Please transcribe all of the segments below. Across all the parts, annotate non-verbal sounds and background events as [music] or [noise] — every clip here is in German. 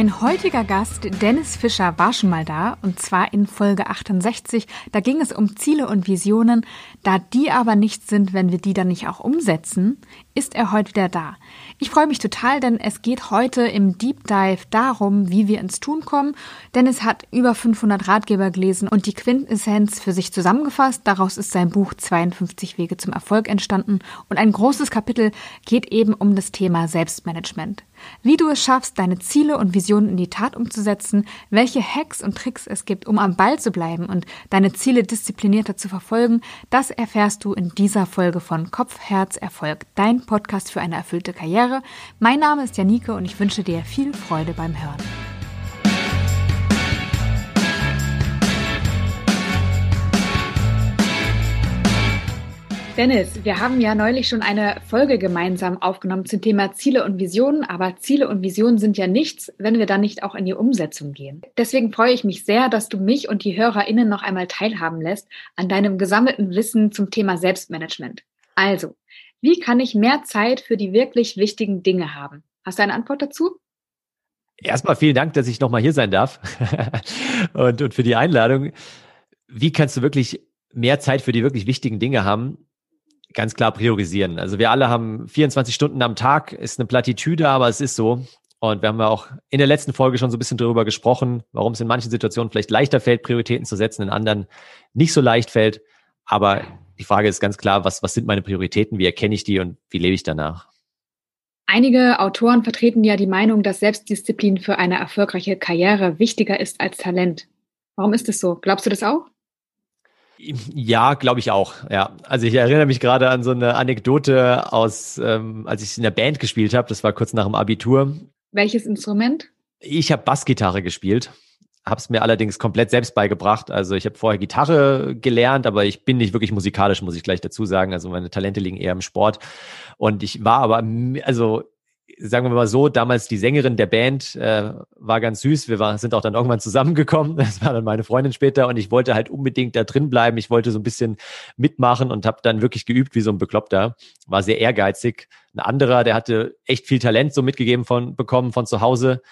Mein heutiger Gast, Dennis Fischer, war schon mal da, und zwar in Folge 68. Da ging es um Ziele und Visionen. Da die aber nichts sind, wenn wir die dann nicht auch umsetzen, ist er heute wieder da. Ich freue mich total, denn es geht heute im Deep Dive darum, wie wir ins Tun kommen. Dennis hat über 500 Ratgeber gelesen und die Quintessenz für sich zusammengefasst. Daraus ist sein Buch 52 Wege zum Erfolg entstanden. Und ein großes Kapitel geht eben um das Thema Selbstmanagement. Wie du es schaffst, deine Ziele und Visionen in die Tat umzusetzen, welche Hacks und Tricks es gibt, um am Ball zu bleiben und deine Ziele disziplinierter zu verfolgen, das erfährst du in dieser Folge von Kopf, Herz, Erfolg, dein Podcast für eine erfüllte Karriere. Mein Name ist Janike und ich wünsche dir viel Freude beim Hören. Dennis, wir haben ja neulich schon eine Folge gemeinsam aufgenommen zum Thema Ziele und Visionen, aber Ziele und Visionen sind ja nichts, wenn wir dann nicht auch in die Umsetzung gehen. Deswegen freue ich mich sehr, dass du mich und die HörerInnen noch einmal teilhaben lässt an deinem gesammelten Wissen zum Thema Selbstmanagement. Also, wie kann ich mehr Zeit für die wirklich wichtigen Dinge haben? Hast du eine Antwort dazu? Erstmal vielen Dank, dass ich nochmal hier sein darf [laughs] und, und für die Einladung. Wie kannst du wirklich mehr Zeit für die wirklich wichtigen Dinge haben? ganz klar priorisieren. Also wir alle haben 24 Stunden am Tag, ist eine Plattitüde, aber es ist so. Und wir haben ja auch in der letzten Folge schon so ein bisschen darüber gesprochen, warum es in manchen Situationen vielleicht leichter fällt, Prioritäten zu setzen, in anderen nicht so leicht fällt. Aber die Frage ist ganz klar, was, was sind meine Prioritäten, wie erkenne ich die und wie lebe ich danach? Einige Autoren vertreten ja die Meinung, dass Selbstdisziplin für eine erfolgreiche Karriere wichtiger ist als Talent. Warum ist es so? Glaubst du das auch? Ja, glaube ich auch. Ja, also ich erinnere mich gerade an so eine Anekdote aus, ähm, als ich in der Band gespielt habe. Das war kurz nach dem Abitur. Welches Instrument? Ich habe Bassgitarre gespielt, habe es mir allerdings komplett selbst beigebracht. Also ich habe vorher Gitarre gelernt, aber ich bin nicht wirklich musikalisch, muss ich gleich dazu sagen. Also meine Talente liegen eher im Sport. Und ich war aber, also sagen wir mal so, damals die Sängerin der Band äh, war ganz süß. Wir war, sind auch dann irgendwann zusammengekommen. [laughs] Das war dann meine Freundin später und ich wollte halt unbedingt da drin bleiben. Ich wollte so ein bisschen mitmachen und habe dann wirklich geübt wie so ein Bekloppter. War sehr ehrgeizig. Ein anderer, der hatte echt viel Talent so mitgegeben von bekommen von zu Hause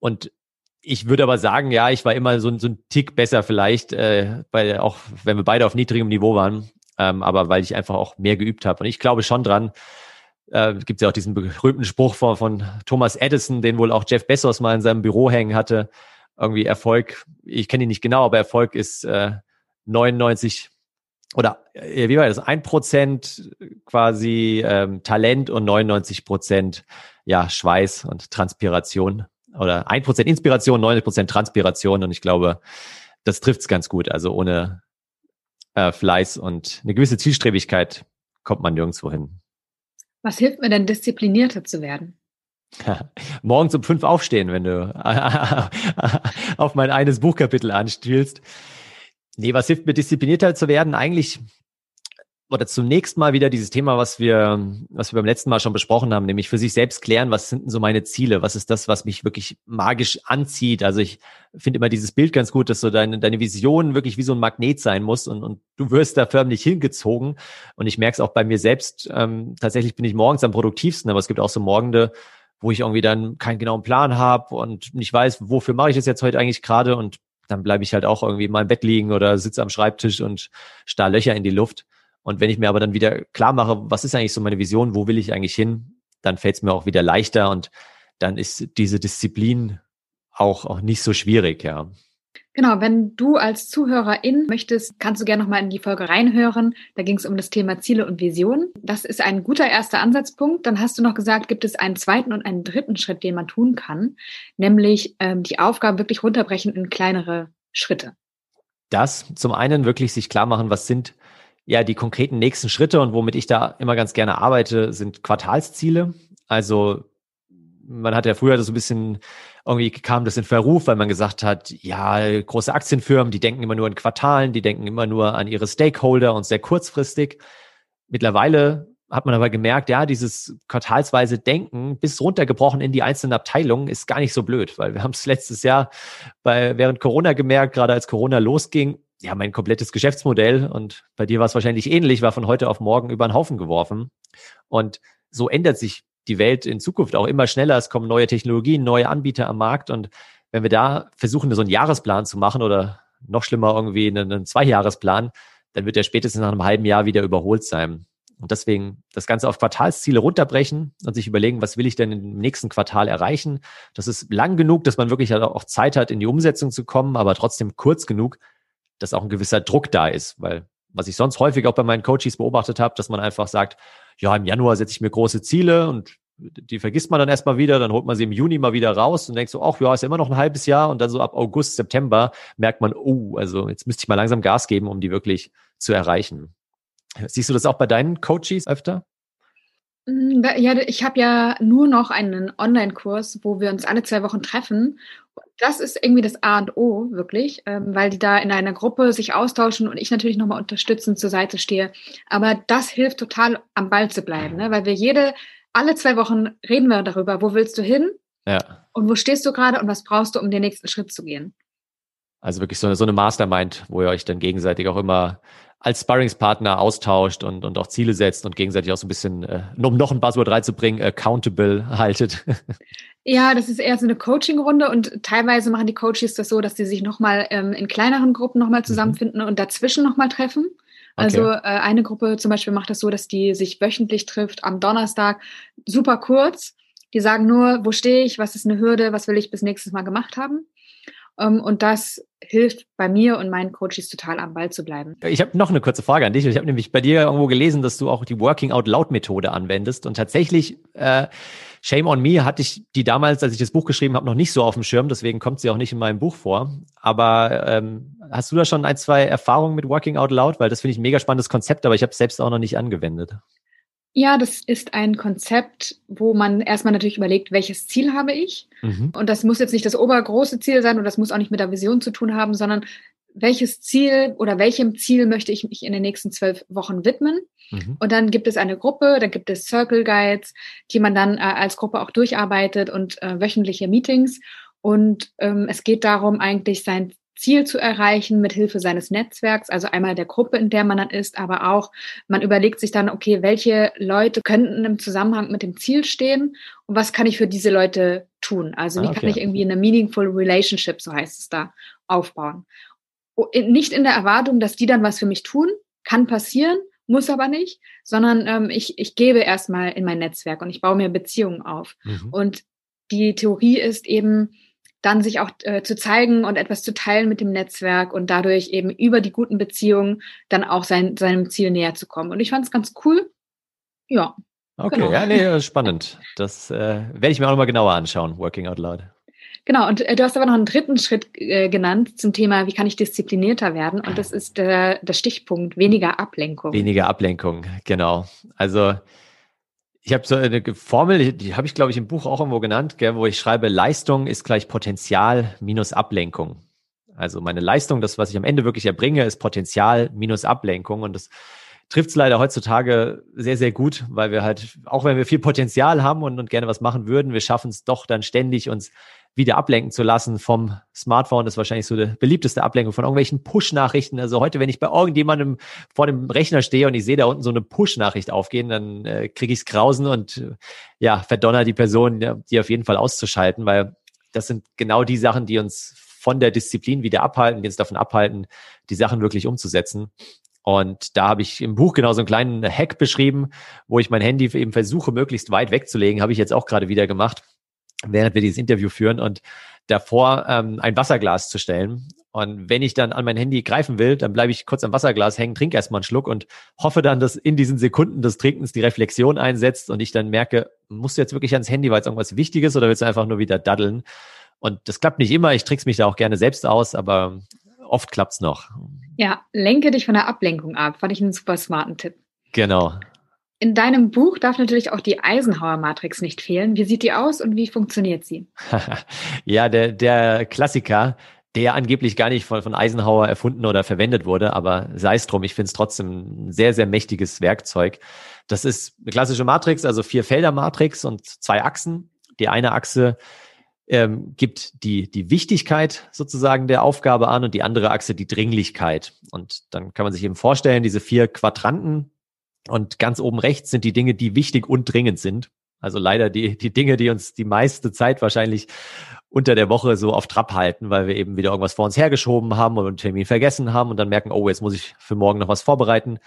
und ich würde aber sagen, ja, ich war immer so, so ein Tick besser vielleicht, äh, weil auch wenn wir beide auf niedrigem Niveau waren, ähm, aber weil ich einfach auch mehr geübt habe. Und ich glaube schon dran, äh, gibt ja auch diesen berühmten Spruch von, von Thomas Edison, den wohl auch Jeff Bezos mal in seinem Büro hängen hatte. Irgendwie Erfolg, ich kenne ihn nicht genau, aber Erfolg ist äh, 99 oder äh, wie war das? Ein Prozent quasi ähm, Talent und 99 Prozent ja Schweiß und Transpiration oder ein Prozent Inspiration, 90 Prozent Transpiration und ich glaube, das trifft's ganz gut. Also ohne äh, Fleiß und eine gewisse Zielstrebigkeit kommt man nirgendwo hin. Was hilft mir denn, disziplinierter zu werden? [laughs] Morgens um fünf aufstehen, wenn du [laughs] auf mein eines Buchkapitel anspielst. Nee, was hilft mir, disziplinierter zu werden? Eigentlich oder zunächst mal wieder dieses Thema, was wir, was wir beim letzten Mal schon besprochen haben, nämlich für sich selbst klären, was sind denn so meine Ziele? Was ist das, was mich wirklich magisch anzieht? Also ich finde immer dieses Bild ganz gut, dass so deine, deine Vision wirklich wie so ein Magnet sein muss und, und du wirst da förmlich hingezogen. Und ich merke es auch bei mir selbst. Ähm, tatsächlich bin ich morgens am produktivsten, aber es gibt auch so Morgende, wo ich irgendwie dann keinen genauen Plan habe und nicht weiß, wofür mache ich das jetzt heute eigentlich gerade und dann bleibe ich halt auch irgendwie in meinem Bett liegen oder sitze am Schreibtisch und starr Löcher in die Luft. Und wenn ich mir aber dann wieder klar mache, was ist eigentlich so meine Vision, wo will ich eigentlich hin, dann fällt es mir auch wieder leichter und dann ist diese Disziplin auch, auch nicht so schwierig, ja. Genau, wenn du als Zuhörerin möchtest, kannst du gerne nochmal in die Folge reinhören. Da ging es um das Thema Ziele und Visionen. Das ist ein guter erster Ansatzpunkt. Dann hast du noch gesagt, gibt es einen zweiten und einen dritten Schritt, den man tun kann, nämlich ähm, die Aufgaben wirklich runterbrechen in kleinere Schritte. Das zum einen wirklich sich klar machen, was sind ja, die konkreten nächsten Schritte und womit ich da immer ganz gerne arbeite, sind Quartalsziele. Also man hat ja früher so ein bisschen, irgendwie kam das in Verruf, weil man gesagt hat, ja, große Aktienfirmen, die denken immer nur in Quartalen, die denken immer nur an ihre Stakeholder und sehr kurzfristig. Mittlerweile hat man aber gemerkt, ja, dieses quartalsweise Denken bis runtergebrochen in die einzelnen Abteilungen ist gar nicht so blöd, weil wir haben es letztes Jahr bei, während Corona gemerkt, gerade als Corona losging, ja, mein komplettes Geschäftsmodell und bei dir war es wahrscheinlich ähnlich, war von heute auf morgen über den Haufen geworfen. Und so ändert sich die Welt in Zukunft auch immer schneller. Es kommen neue Technologien, neue Anbieter am Markt. Und wenn wir da versuchen, so einen Jahresplan zu machen oder noch schlimmer irgendwie einen, einen Zweijahresplan, dann wird der spätestens nach einem halben Jahr wieder überholt sein. Und deswegen das Ganze auf Quartalsziele runterbrechen und sich überlegen, was will ich denn im nächsten Quartal erreichen. Das ist lang genug, dass man wirklich halt auch Zeit hat, in die Umsetzung zu kommen, aber trotzdem kurz genug, dass auch ein gewisser Druck da ist. Weil was ich sonst häufig auch bei meinen Coaches beobachtet habe, dass man einfach sagt, ja, im Januar setze ich mir große Ziele und die vergisst man dann erstmal wieder, dann holt man sie im Juni mal wieder raus und denkt so, ach ja, ist ja immer noch ein halbes Jahr und dann so ab August, September merkt man, oh, also jetzt müsste ich mal langsam Gas geben, um die wirklich zu erreichen. Siehst du das auch bei deinen Coaches öfter? Mm, ja, ich habe ja nur noch einen Online-Kurs, wo wir uns alle zwei Wochen treffen. Das ist irgendwie das A und O, wirklich, ähm, weil die da in einer Gruppe sich austauschen und ich natürlich nochmal unterstützend zur Seite stehe. Aber das hilft total, am Ball zu bleiben, ne? weil wir jede, alle zwei Wochen reden wir darüber, wo willst du hin? Ja. Und wo stehst du gerade und was brauchst du, um den nächsten Schritt zu gehen? Also wirklich so eine, so eine Mastermind, wo ihr euch dann gegenseitig auch immer als Sparringspartner austauscht und, und auch Ziele setzt und gegenseitig auch so ein bisschen, äh, um noch ein Buzzword reinzubringen, accountable haltet. [laughs] Ja, das ist eher so eine Coaching-Runde und teilweise machen die Coaches das so, dass sie sich nochmal ähm, in kleineren Gruppen nochmal mhm. zusammenfinden mhm. und dazwischen nochmal treffen. Also okay. äh, eine Gruppe zum Beispiel macht das so, dass die sich wöchentlich trifft am Donnerstag, super kurz. Die sagen nur, wo stehe ich, was ist eine Hürde, was will ich bis nächstes Mal gemacht haben. Ähm, und das hilft bei mir und meinen Coaches total am Ball zu bleiben. Ich habe noch eine kurze Frage an dich. Ich habe nämlich bei dir irgendwo gelesen, dass du auch die Working Out Loud Methode anwendest. Und tatsächlich, äh, Shame on Me hatte ich die damals, als ich das Buch geschrieben habe, noch nicht so auf dem Schirm. Deswegen kommt sie auch nicht in meinem Buch vor. Aber ähm, hast du da schon ein, zwei Erfahrungen mit Working Out Loud? Weil das finde ich ein mega spannendes Konzept, aber ich habe es selbst auch noch nicht angewendet. Ja, das ist ein Konzept, wo man erstmal natürlich überlegt, welches Ziel habe ich. Mhm. Und das muss jetzt nicht das obergroße Ziel sein und das muss auch nicht mit der Vision zu tun haben, sondern welches Ziel oder welchem Ziel möchte ich mich in den nächsten zwölf Wochen widmen. Mhm. Und dann gibt es eine Gruppe, da gibt es Circle Guides, die man dann äh, als Gruppe auch durcharbeitet und äh, wöchentliche Meetings. Und ähm, es geht darum, eigentlich sein Ziel zu erreichen mit Hilfe seines Netzwerks, also einmal der Gruppe, in der man dann ist, aber auch man überlegt sich dann, okay, welche Leute könnten im Zusammenhang mit dem Ziel stehen und was kann ich für diese Leute tun? Also wie okay. kann ich irgendwie eine meaningful relationship, so heißt es da, aufbauen? Nicht in der Erwartung, dass die dann was für mich tun, kann passieren, muss aber nicht, sondern ähm, ich, ich gebe erstmal in mein Netzwerk und ich baue mir Beziehungen auf. Mhm. Und die Theorie ist eben, dann sich auch äh, zu zeigen und etwas zu teilen mit dem Netzwerk und dadurch eben über die guten Beziehungen dann auch sein, seinem Ziel näher zu kommen. Und ich fand es ganz cool. Ja. Okay, genau. ja, nee, [laughs] spannend. Das äh, werde ich mir auch nochmal genauer anschauen, Working Out Loud. Genau, und äh, du hast aber noch einen dritten Schritt äh, genannt zum Thema, wie kann ich disziplinierter werden? Und das ist der, der Stichpunkt weniger Ablenkung. Weniger Ablenkung, genau. Also ich habe so eine Formel, die habe ich, glaube ich, im Buch auch irgendwo genannt, gell, wo ich schreibe, Leistung ist gleich Potenzial minus Ablenkung. Also meine Leistung, das, was ich am Ende wirklich erbringe, ist Potenzial minus Ablenkung. Und das trifft es leider heutzutage sehr, sehr gut, weil wir halt, auch wenn wir viel Potenzial haben und, und gerne was machen würden, wir schaffen es doch dann ständig, uns wieder ablenken zu lassen vom Smartphone. Das ist wahrscheinlich so die beliebteste Ablenkung von irgendwelchen Push-Nachrichten. Also heute, wenn ich bei irgendjemandem vor dem Rechner stehe und ich sehe da unten so eine Push-Nachricht aufgehen, dann äh, kriege ich es grausen und äh, ja, verdonner die Person, die auf jeden Fall auszuschalten, weil das sind genau die Sachen, die uns von der Disziplin wieder abhalten, die uns davon abhalten, die Sachen wirklich umzusetzen. Und da habe ich im Buch genau so einen kleinen Hack beschrieben, wo ich mein Handy eben versuche, möglichst weit wegzulegen. Habe ich jetzt auch gerade wieder gemacht während wir dieses Interview führen und davor ähm, ein Wasserglas zu stellen. Und wenn ich dann an mein Handy greifen will, dann bleibe ich kurz am Wasserglas hängen, trinke erstmal einen Schluck und hoffe dann, dass in diesen Sekunden des Trinkens die Reflexion einsetzt und ich dann merke, musst du jetzt wirklich ans Handy, weil es irgendwas Wichtiges oder willst du einfach nur wieder daddeln? Und das klappt nicht immer. Ich trick's mich da auch gerne selbst aus, aber oft klappt's noch. Ja, lenke dich von der Ablenkung ab. Fand ich einen super smarten Tipp. Genau. In deinem Buch darf natürlich auch die Eisenhower-Matrix nicht fehlen. Wie sieht die aus und wie funktioniert sie? [laughs] ja, der, der Klassiker, der angeblich gar nicht von, von Eisenhower erfunden oder verwendet wurde, aber sei es drum, ich finde es trotzdem ein sehr, sehr mächtiges Werkzeug. Das ist eine klassische Matrix, also vier Felder Matrix und zwei Achsen. Die eine Achse ähm, gibt die, die Wichtigkeit sozusagen der Aufgabe an und die andere Achse die Dringlichkeit. Und dann kann man sich eben vorstellen, diese vier Quadranten, und ganz oben rechts sind die Dinge, die wichtig und dringend sind. Also leider die, die Dinge, die uns die meiste Zeit wahrscheinlich unter der Woche so auf Trab halten, weil wir eben wieder irgendwas vor uns hergeschoben haben oder einen Termin vergessen haben und dann merken, oh, jetzt muss ich für morgen noch was vorbereiten.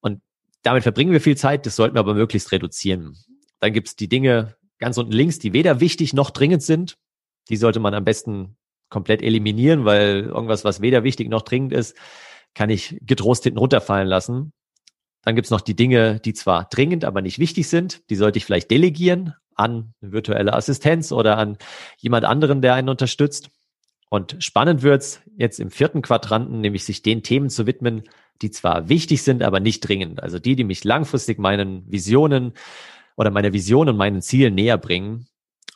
Und damit verbringen wir viel Zeit, das sollten wir aber möglichst reduzieren. Dann gibt's die Dinge ganz unten links, die weder wichtig noch dringend sind. Die sollte man am besten komplett eliminieren, weil irgendwas, was weder wichtig noch dringend ist, kann ich getrost hinten runterfallen lassen. Dann gibt's noch die Dinge, die zwar dringend, aber nicht wichtig sind. Die sollte ich vielleicht delegieren an eine virtuelle Assistenz oder an jemand anderen, der einen unterstützt. Und spannend wird's jetzt im vierten Quadranten, nämlich sich den Themen zu widmen, die zwar wichtig sind, aber nicht dringend. Also die, die mich langfristig meinen Visionen oder meiner Vision und meinen Zielen näher bringen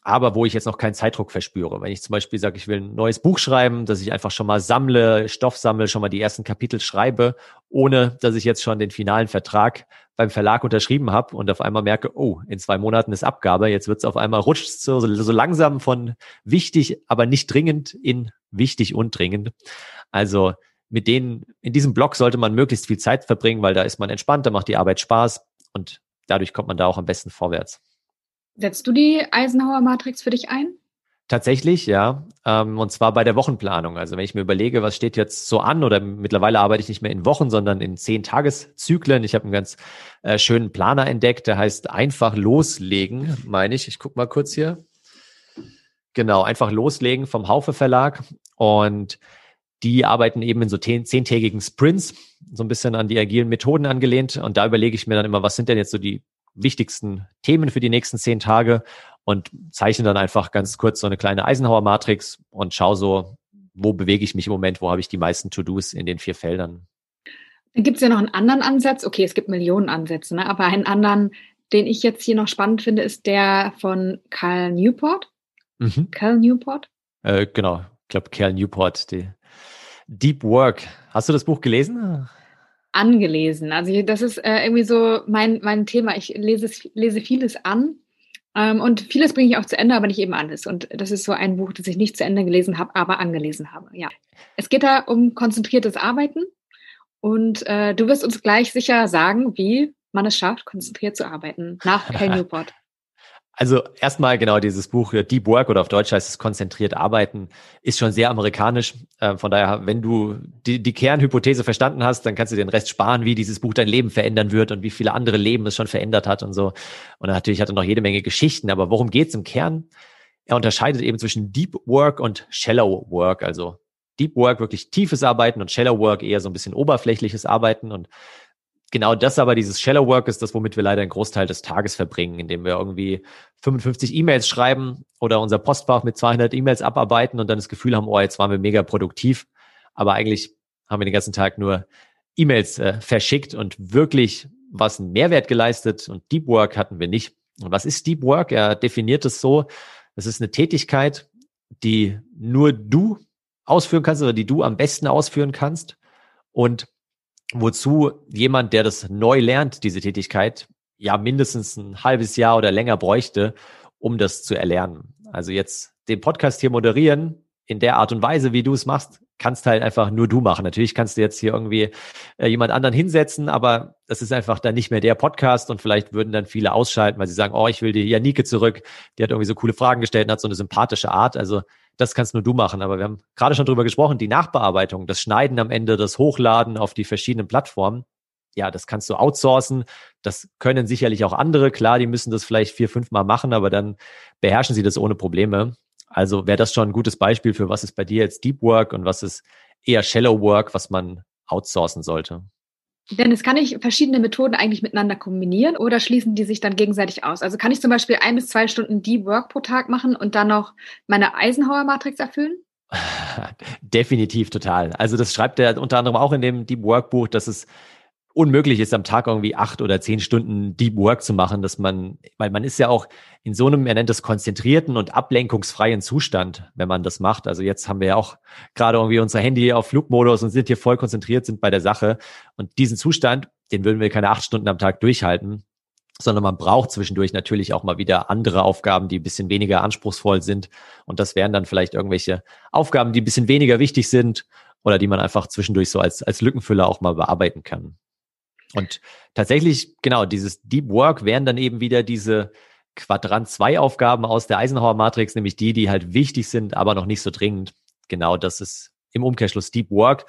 aber wo ich jetzt noch keinen Zeitdruck verspüre. Wenn ich zum Beispiel sage, ich will ein neues Buch schreiben, dass ich einfach schon mal sammle, Stoff sammle, schon mal die ersten Kapitel schreibe, ohne dass ich jetzt schon den finalen Vertrag beim Verlag unterschrieben habe und auf einmal merke, oh, in zwei Monaten ist Abgabe, jetzt wird es auf einmal rutscht so, so langsam von wichtig, aber nicht dringend in wichtig und dringend. Also mit denen, in diesem Blog sollte man möglichst viel Zeit verbringen, weil da ist man entspannt, da macht die Arbeit Spaß und dadurch kommt man da auch am besten vorwärts. Setzt du die Eisenhower Matrix für dich ein? Tatsächlich, ja. Ähm, und zwar bei der Wochenplanung. Also wenn ich mir überlege, was steht jetzt so an, oder mittlerweile arbeite ich nicht mehr in Wochen, sondern in zehn Tageszyklen. Ich habe einen ganz äh, schönen Planer entdeckt, der heißt einfach loslegen, meine ich. Ich guck mal kurz hier. Genau, einfach loslegen vom Haufe Verlag. Und die arbeiten eben in so zehntägigen Sprints, so ein bisschen an die agilen Methoden angelehnt. Und da überlege ich mir dann immer, was sind denn jetzt so die wichtigsten Themen für die nächsten zehn Tage und zeichne dann einfach ganz kurz so eine kleine Eisenhower-Matrix und schaue so, wo bewege ich mich im Moment, wo habe ich die meisten To-Dos in den vier Feldern. Dann gibt es ja noch einen anderen Ansatz. Okay, es gibt Millionen Ansätze, ne? aber einen anderen, den ich jetzt hier noch spannend finde, ist der von Carl Newport. Mhm. Carl Newport? Äh, genau, ich glaube Carl Newport, die Deep Work. Hast du das Buch gelesen? Angelesen. Also das ist äh, irgendwie so mein, mein Thema. Ich lese, lese vieles an ähm, und vieles bringe ich auch zu Ende, aber nicht eben alles. Und das ist so ein Buch, das ich nicht zu Ende gelesen habe, aber angelesen habe. Ja. Es geht da um konzentriertes Arbeiten und äh, du wirst uns gleich sicher sagen, wie man es schafft, konzentriert zu arbeiten nach Cal Newport. Also erstmal genau dieses Buch Deep Work oder auf Deutsch heißt es konzentriert arbeiten, ist schon sehr amerikanisch. Äh, von daher, wenn du die, die Kernhypothese verstanden hast, dann kannst du den Rest sparen, wie dieses Buch dein Leben verändern wird und wie viele andere Leben es schon verändert hat und so. Und natürlich hat er noch jede Menge Geschichten, aber worum geht's im Kern? Er unterscheidet eben zwischen Deep Work und Shallow Work, also Deep Work wirklich tiefes Arbeiten und Shallow Work eher so ein bisschen oberflächliches Arbeiten und genau das aber, dieses Shallow Work ist das, womit wir leider einen Großteil des Tages verbringen, indem wir irgendwie 55 E-Mails schreiben oder unser Postfach mit 200 E-Mails abarbeiten und dann das Gefühl haben, oh, jetzt waren wir mega produktiv. Aber eigentlich haben wir den ganzen Tag nur E-Mails äh, verschickt und wirklich was einen Mehrwert geleistet und Deep Work hatten wir nicht. Und was ist Deep Work? Er definiert es so, es ist eine Tätigkeit, die nur du ausführen kannst oder die du am besten ausführen kannst und wozu jemand, der das neu lernt, diese Tätigkeit, ja mindestens ein halbes Jahr oder länger bräuchte, um das zu erlernen. Also jetzt den Podcast hier moderieren in der Art und Weise, wie du es machst, kannst halt einfach nur du machen. Natürlich kannst du jetzt hier irgendwie äh, jemand anderen hinsetzen, aber das ist einfach dann nicht mehr der Podcast und vielleicht würden dann viele ausschalten, weil sie sagen, oh, ich will die Janike zurück, die hat irgendwie so coole Fragen gestellt und hat so eine sympathische Art. Also das kannst nur du machen. Aber wir haben gerade schon drüber gesprochen, die Nachbearbeitung, das Schneiden am Ende, das Hochladen auf die verschiedenen Plattformen. Ja, das kannst du outsourcen. Das können sicherlich auch andere. Klar, die müssen das vielleicht vier, fünf Mal machen, aber dann beherrschen sie das ohne Probleme. Also wäre das schon ein gutes Beispiel für was ist bei dir jetzt Deep Work und was ist eher Shallow Work, was man outsourcen sollte. Dennis, kann ich verschiedene Methoden eigentlich miteinander kombinieren oder schließen die sich dann gegenseitig aus? Also kann ich zum Beispiel ein bis zwei Stunden Deep Work pro Tag machen und dann noch meine Eisenhower-Matrix erfüllen? [laughs] Definitiv total. Also das schreibt er unter anderem auch in dem Deep Work Buch, dass es unmöglich ist, am Tag irgendwie acht oder zehn Stunden Deep Work zu machen, dass man, weil man ist ja auch in so einem, er nennt es konzentrierten und ablenkungsfreien Zustand, wenn man das macht. Also jetzt haben wir ja auch gerade irgendwie unser Handy auf Flugmodus und sind hier voll konzentriert, sind bei der Sache. Und diesen Zustand, den würden wir keine acht Stunden am Tag durchhalten, sondern man braucht zwischendurch natürlich auch mal wieder andere Aufgaben, die ein bisschen weniger anspruchsvoll sind. Und das wären dann vielleicht irgendwelche Aufgaben, die ein bisschen weniger wichtig sind oder die man einfach zwischendurch so als, als Lückenfüller auch mal bearbeiten kann. Und tatsächlich, genau, dieses Deep Work wären dann eben wieder diese, Quadrant 2 Aufgaben aus der Eisenhower Matrix, nämlich die, die halt wichtig sind, aber noch nicht so dringend. Genau, das ist im Umkehrschluss Deep Work.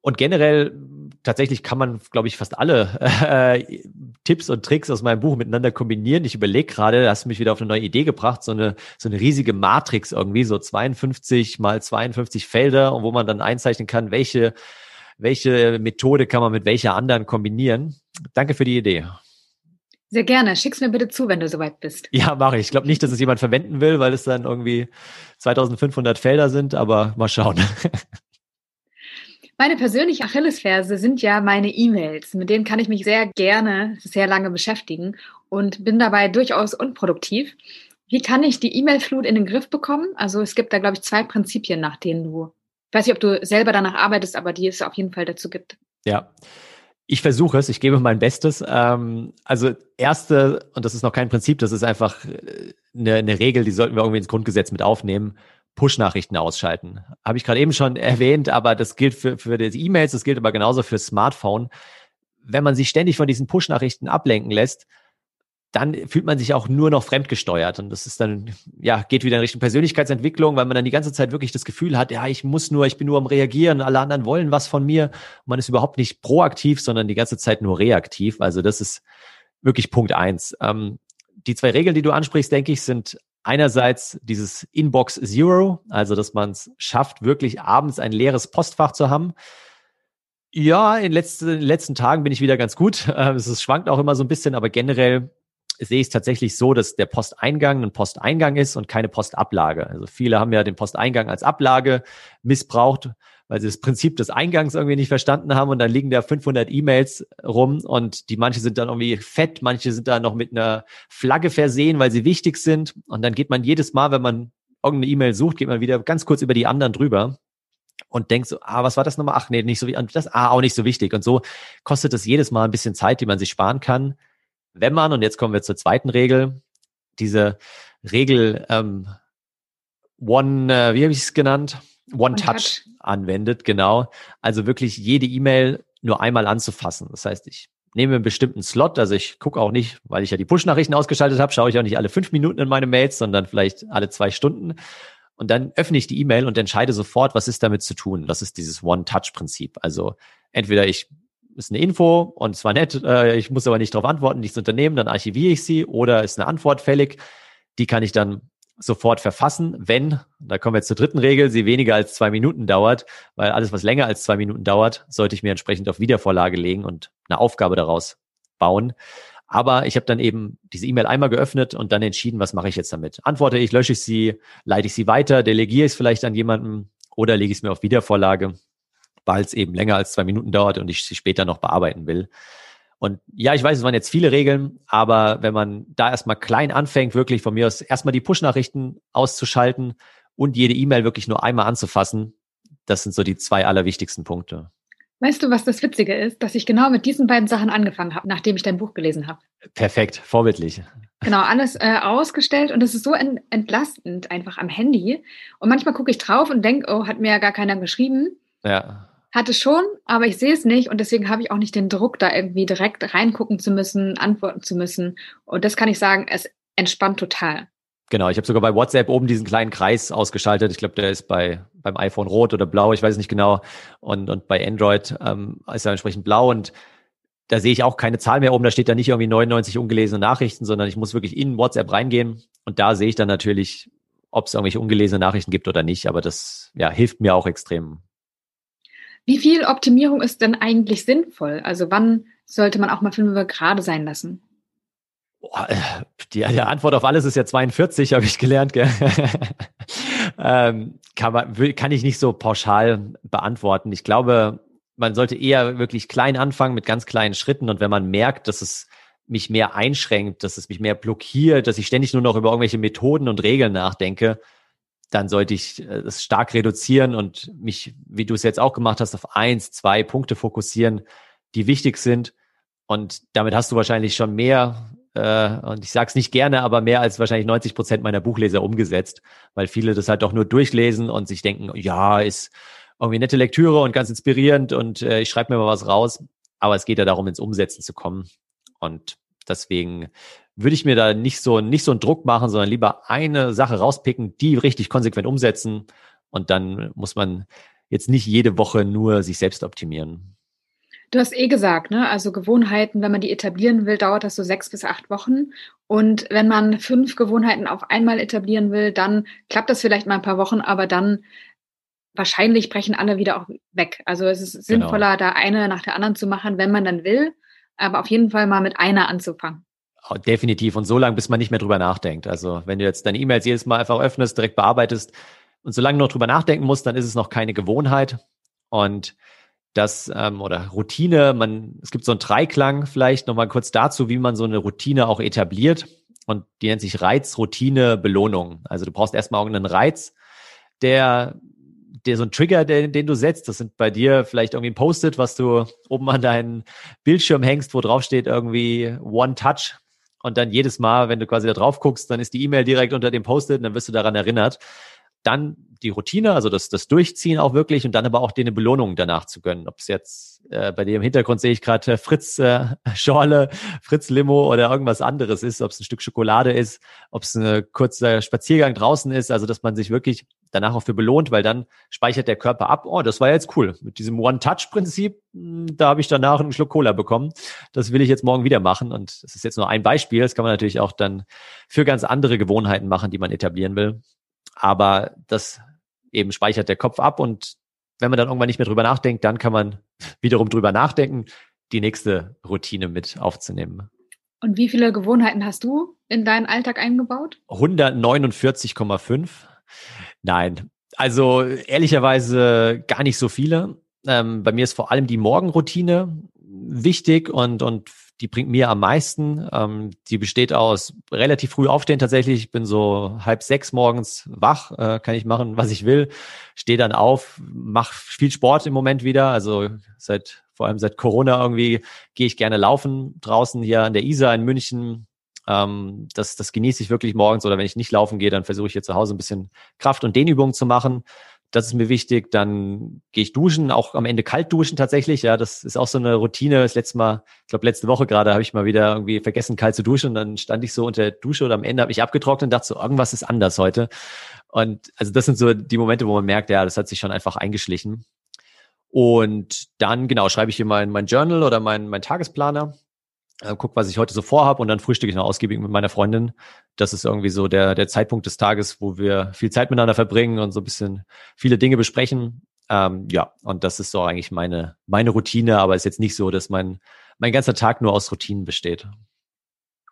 Und generell, tatsächlich kann man, glaube ich, fast alle äh, Tipps und Tricks aus meinem Buch miteinander kombinieren. Ich überlege gerade, hast du mich wieder auf eine neue Idee gebracht, so eine, so eine riesige Matrix irgendwie, so 52 mal 52 Felder, wo man dann einzeichnen kann, welche, welche Methode kann man mit welcher anderen kombinieren. Danke für die Idee. Sehr gerne. Schick's mir bitte zu, wenn du soweit bist. Ja, mache ich. Ich glaube nicht, dass es jemand verwenden will, weil es dann irgendwie 2500 Felder sind, aber mal schauen. Meine persönliche Achillesferse sind ja meine E-Mails. Mit denen kann ich mich sehr gerne, sehr lange beschäftigen und bin dabei durchaus unproduktiv. Wie kann ich die E-Mail-Flut in den Griff bekommen? Also es gibt da, glaube ich, zwei Prinzipien, nach denen du, ich weiß nicht, ob du selber danach arbeitest, aber die es auf jeden Fall dazu gibt. Ja. Ich versuche es, ich gebe mein Bestes. Ähm, also erste, und das ist noch kein Prinzip, das ist einfach eine, eine Regel, die sollten wir irgendwie ins Grundgesetz mit aufnehmen. Push-Nachrichten ausschalten. Habe ich gerade eben schon erwähnt, aber das gilt für, für die E-Mails, das gilt aber genauso für Smartphone. Wenn man sich ständig von diesen Push-Nachrichten ablenken lässt, dann fühlt man sich auch nur noch fremdgesteuert. Und das ist dann, ja, geht wieder in Richtung Persönlichkeitsentwicklung, weil man dann die ganze Zeit wirklich das Gefühl hat, ja, ich muss nur, ich bin nur am Reagieren, alle anderen wollen was von mir. Und man ist überhaupt nicht proaktiv, sondern die ganze Zeit nur reaktiv. Also das ist wirklich Punkt eins. Ähm, die zwei Regeln, die du ansprichst, denke ich, sind einerseits dieses Inbox Zero, also dass man es schafft, wirklich abends ein leeres Postfach zu haben. Ja, in, letzten, in den letzten Tagen bin ich wieder ganz gut. [laughs] Es schwankt auch immer so ein bisschen, aber generell sehe ich es tatsächlich so, dass der Posteingang ein Posteingang ist und keine Postablage. Also viele haben ja den Posteingang als Ablage missbraucht weil sie das Prinzip des Eingangs irgendwie nicht verstanden haben und dann liegen da 500 E-Mails rum und die manche sind dann irgendwie fett, manche sind da noch mit einer Flagge versehen, weil sie wichtig sind und dann geht man jedes Mal, wenn man irgendeine E-Mail sucht, geht man wieder ganz kurz über die anderen drüber und denkt so, ah, was war das nochmal? Ach nee, nicht so wie das, ah, auch nicht so wichtig. Und so kostet es jedes Mal ein bisschen Zeit, die man sich sparen kann, wenn man, und jetzt kommen wir zur zweiten Regel, diese Regel ähm, One, äh, wie habe ich es genannt? One-Touch anwendet, genau. Also wirklich jede E-Mail nur einmal anzufassen. Das heißt, ich nehme einen bestimmten Slot, also ich gucke auch nicht, weil ich ja die Push-Nachrichten ausgeschaltet habe, schaue ich auch nicht alle fünf Minuten in meine Mails, sondern vielleicht alle zwei Stunden. Und dann öffne ich die E-Mail und entscheide sofort, was ist damit zu tun. Das ist dieses One-Touch-Prinzip. Also entweder ich ist eine Info und zwar nett, äh, ich muss aber nicht darauf antworten, nichts unternehmen, dann archiviere ich sie oder ist eine Antwort fällig. Die kann ich dann sofort verfassen, wenn, da kommen wir jetzt zur dritten Regel, sie weniger als zwei Minuten dauert, weil alles, was länger als zwei Minuten dauert, sollte ich mir entsprechend auf Wiedervorlage legen und eine Aufgabe daraus bauen. Aber ich habe dann eben diese E-Mail einmal geöffnet und dann entschieden, was mache ich jetzt damit? Antworte ich, lösche ich sie, leite ich sie weiter, delegiere ich es vielleicht an jemanden oder lege ich es mir auf Wiedervorlage, weil es eben länger als zwei Minuten dauert und ich sie später noch bearbeiten will. Und ja, ich weiß, es waren jetzt viele Regeln, aber wenn man da erstmal klein anfängt, wirklich von mir aus erstmal die Push-Nachrichten auszuschalten und jede E-Mail wirklich nur einmal anzufassen, das sind so die zwei allerwichtigsten Punkte. Weißt du, was das Witzige ist? Dass ich genau mit diesen beiden Sachen angefangen habe, nachdem ich dein Buch gelesen habe. Perfekt, vorbildlich. Genau, alles äh, ausgestellt und es ist so ent entlastend einfach am Handy. Und manchmal gucke ich drauf und denke, oh, hat mir ja gar keiner geschrieben. Ja. Hatte schon, aber ich sehe es nicht und deswegen habe ich auch nicht den Druck, da irgendwie direkt reingucken zu müssen, antworten zu müssen. Und das kann ich sagen, es entspannt total. Genau, ich habe sogar bei WhatsApp oben diesen kleinen Kreis ausgeschaltet. Ich glaube, der ist bei beim iPhone rot oder blau, ich weiß nicht genau. Und, und bei Android ähm, ist er entsprechend blau und da sehe ich auch keine Zahl mehr oben. Da steht da nicht irgendwie 99 ungelesene Nachrichten, sondern ich muss wirklich in WhatsApp reingehen und da sehe ich dann natürlich, ob es irgendwelche ungelesene Nachrichten gibt oder nicht. Aber das ja, hilft mir auch extrem wie viel Optimierung ist denn eigentlich sinnvoll? Also wann sollte man auch mal fünf gerade sein lassen? Äh, die, die, Antwort auf alles ist ja 42, habe ich gelernt. [laughs] Ähm, kann, man, kann ich nicht so pauschal beantworten. Ich glaube, man sollte eher wirklich klein anfangen mit ganz kleinen Schritten. Und wenn man merkt, dass es mich mehr einschränkt, dass es mich mehr blockiert, dass ich ständig nur noch über irgendwelche Methoden und Regeln nachdenke, dann sollte ich äh, es stark reduzieren und mich, wie du es jetzt auch gemacht hast, auf eins, zwei Punkte fokussieren, die wichtig sind. Und damit hast du wahrscheinlich schon mehr, äh, und ich sage es nicht gerne, aber mehr als wahrscheinlich 90 Prozent meiner Buchleser umgesetzt, weil viele das halt doch nur durchlesen und sich denken, ja, ist irgendwie nette Lektüre und ganz inspirierend und äh, ich schreibe mir mal was raus. Aber es geht ja darum, ins Umsetzen zu kommen. Und deswegen würde ich mir da nicht so, nicht so einen Druck machen, sondern lieber eine Sache rauspicken, die richtig konsequent umsetzen. Und dann muss man jetzt nicht jede Woche nur sich selbst optimieren. Du hast eh gesagt, ne? Also Gewohnheiten, wenn man die etablieren will, dauert das so sechs bis acht Wochen. Und wenn man fünf Gewohnheiten auf einmal etablieren will, dann klappt das vielleicht mal ein paar Wochen, aber dann wahrscheinlich brechen alle wieder auch weg. Also es ist genau. sinnvoller, genau. da eine nach der anderen zu machen, wenn man dann will, aber auf jeden Fall mal mit einer anzufangen. Oh, definitiv. Und so lange, bis man nicht mehr drüber nachdenkt. Also wenn du jetzt deine E-Mails jedes Mal einfach öffnest, direkt bearbeitest und solange du noch drüber nachdenken musst, dann ist es noch keine Gewohnheit. Und das ähm, oder Routine, man, es gibt so einen Dreiklang vielleicht nochmal kurz dazu, wie man so eine Routine auch etabliert. Und die nennt sich Reiz, Routine, Belohnung. Also du brauchst erstmal irgendeinen Reiz, der der so ein Trigger, den, den du setzt, das sind bei dir vielleicht irgendwie ein Post-it, was du oben an deinen Bildschirm hängst, wo drauf steht irgendwie One Touch. Und dann jedes Mal, wenn du quasi da drauf guckst, dann ist die E-Mail direkt unter dem Post-it und dann wirst du daran erinnert. Dann die Routine, also das, das Durchziehen auch wirklich und dann aber auch dir eine Belohnung danach zu gönnen. Ob es jetzt äh, bei dir im Hintergrund sehe ich gerade äh, Fritz äh, [laughs] Schorle, Fritz Limo oder irgendwas anderes ist, ob es ein Stück Schokolade ist, ob es ein kurzer Spaziergang draußen ist, also dass man sich wirklich danach auch für belohnt, weil dann speichert der Körper ab, oh, das war jetzt cool. Mit diesem One-Touch-Prinzip, hm, da habe ich danach einen Schluck Cola bekommen. Das will ich jetzt morgen wieder machen. Und das ist jetzt nur ein Beispiel. Das kann man natürlich auch dann für ganz andere Gewohnheiten machen, die man etablieren will. Aber das eben speichert der Kopf ab und wenn man dann irgendwann nicht mehr drüber nachdenkt, dann kann man wiederum drüber nachdenken, die nächste Routine mit aufzunehmen. Und wie viele Gewohnheiten hast du in deinen Alltag eingebaut? 149,5. Nein, also ehrlicherweise gar nicht so viele. Ähm, bei mir ist vor allem die Morgenroutine wichtig und, und die bringt mir am meisten. Ähm, die besteht aus relativ früh aufstehen tatsächlich. Ich bin so halb sechs morgens wach, äh, kann ich machen, was ich will. Stehe dann auf, mache viel Sport im Moment wieder. Also seit vor allem seit Corona irgendwie gehe ich gerne laufen draußen hier an der Isar in München. Ähm, das, das genieße ich wirklich morgens oder wenn ich nicht laufen gehe, dann versuche ich hier zu Hause ein bisschen Kraft- und Dehnübungen zu machen. Das ist mir wichtig. Dann gehe ich duschen, auch am Ende kalt duschen tatsächlich. Ja, das ist auch so eine Routine. Das letzte Mal, ich glaube letzte Woche gerade, habe ich mal wieder irgendwie vergessen, kalt zu duschen. Und dann stand ich so unter der Dusche oder am Ende habe ich abgetrocknet und dachte so, irgendwas ist anders heute. Und also das sind so die Momente, wo man merkt, ja, das hat sich schon einfach eingeschlichen. Und dann, genau, schreibe ich hier mein, mein Journal oder mein, mein Tagesplaner äh, guck, was ich heute so vorhab und dann frühstücke ich noch ausgiebig mit meiner Freundin. Das ist irgendwie so der, der Zeitpunkt des Tages, wo wir viel Zeit miteinander verbringen und so ein bisschen viele Dinge besprechen. Ähm, ja, und das ist so eigentlich meine, meine Routine, aber ist jetzt nicht so, dass mein, mein ganzer Tag nur aus Routinen besteht.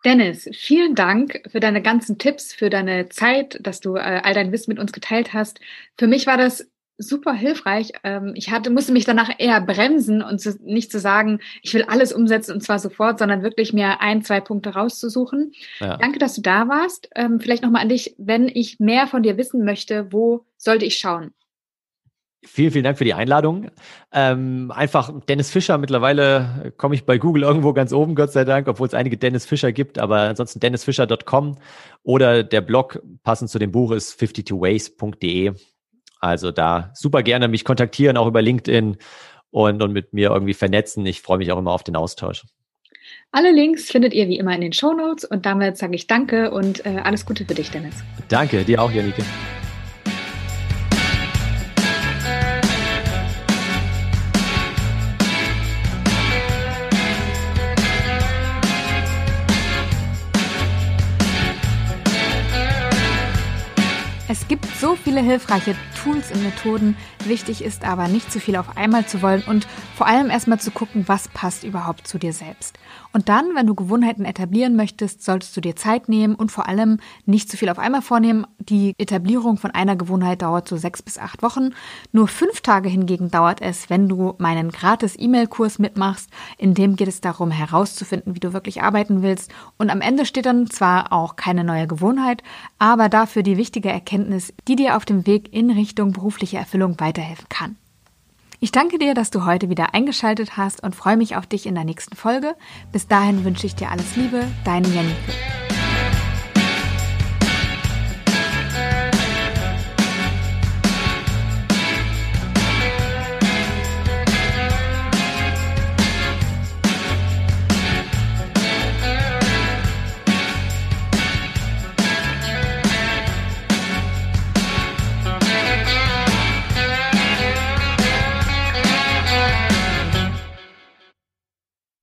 Dennis, vielen Dank für deine ganzen Tipps, für deine Zeit, dass du äh, all dein Wissen mit uns geteilt hast. Für mich war das super hilfreich. Ähm, ich hatte, musste mich danach eher bremsen und zu, nicht zu sagen, ich will alles umsetzen und zwar sofort, sondern wirklich mir ein, zwei Punkte rauszusuchen. Ja. Danke, dass du da warst. Ähm, vielleicht nochmal an dich, wenn ich mehr von dir wissen möchte, wo sollte ich schauen? Vielen, vielen Dank für die Einladung. Ähm, einfach Dennis Fischer. Mittlerweile komme ich bei Google irgendwo ganz oben, Gott sei Dank, obwohl es einige Dennis Fischer gibt. Aber ansonsten dennisfischer.com oder der Blog passend zu dem Buch ist 52ways.de. Also da super gerne mich kontaktieren, auch über LinkedIn und, und mit mir irgendwie vernetzen. Ich freue mich auch immer auf den Austausch. Alle Links findet ihr wie immer in den Show Notes und damit sage ich Danke und äh, alles Gute für dich, Dennis. Danke, dir auch, Janike. Es gibt so viele hilfreiche Tools und Methoden. Wichtig ist aber nicht zu viel auf einmal zu wollen und vor allem erstmal zu gucken, was passt überhaupt zu dir selbst. Und dann, wenn du Gewohnheiten etablieren möchtest, solltest du dir Zeit nehmen und vor allem nicht zu viel auf einmal vornehmen. Die Etablierung von einer Gewohnheit dauert so sechs bis acht Wochen. Nur fünf Tage hingegen dauert es, wenn du meinen gratis E-Mail-Kurs mitmachst. In dem geht es darum, herauszufinden, wie du wirklich arbeiten willst. Und am Ende steht dann zwar auch keine neue Gewohnheit, aber dafür die wichtige Erkenntnis, die dir auf dem Weg in Richtung berufliche Erfüllung weiterhelfen kann. Ich danke dir, dass du heute wieder eingeschaltet hast und freue mich auf dich in der nächsten Folge. Bis dahin wünsche ich dir alles Liebe, deine Janike.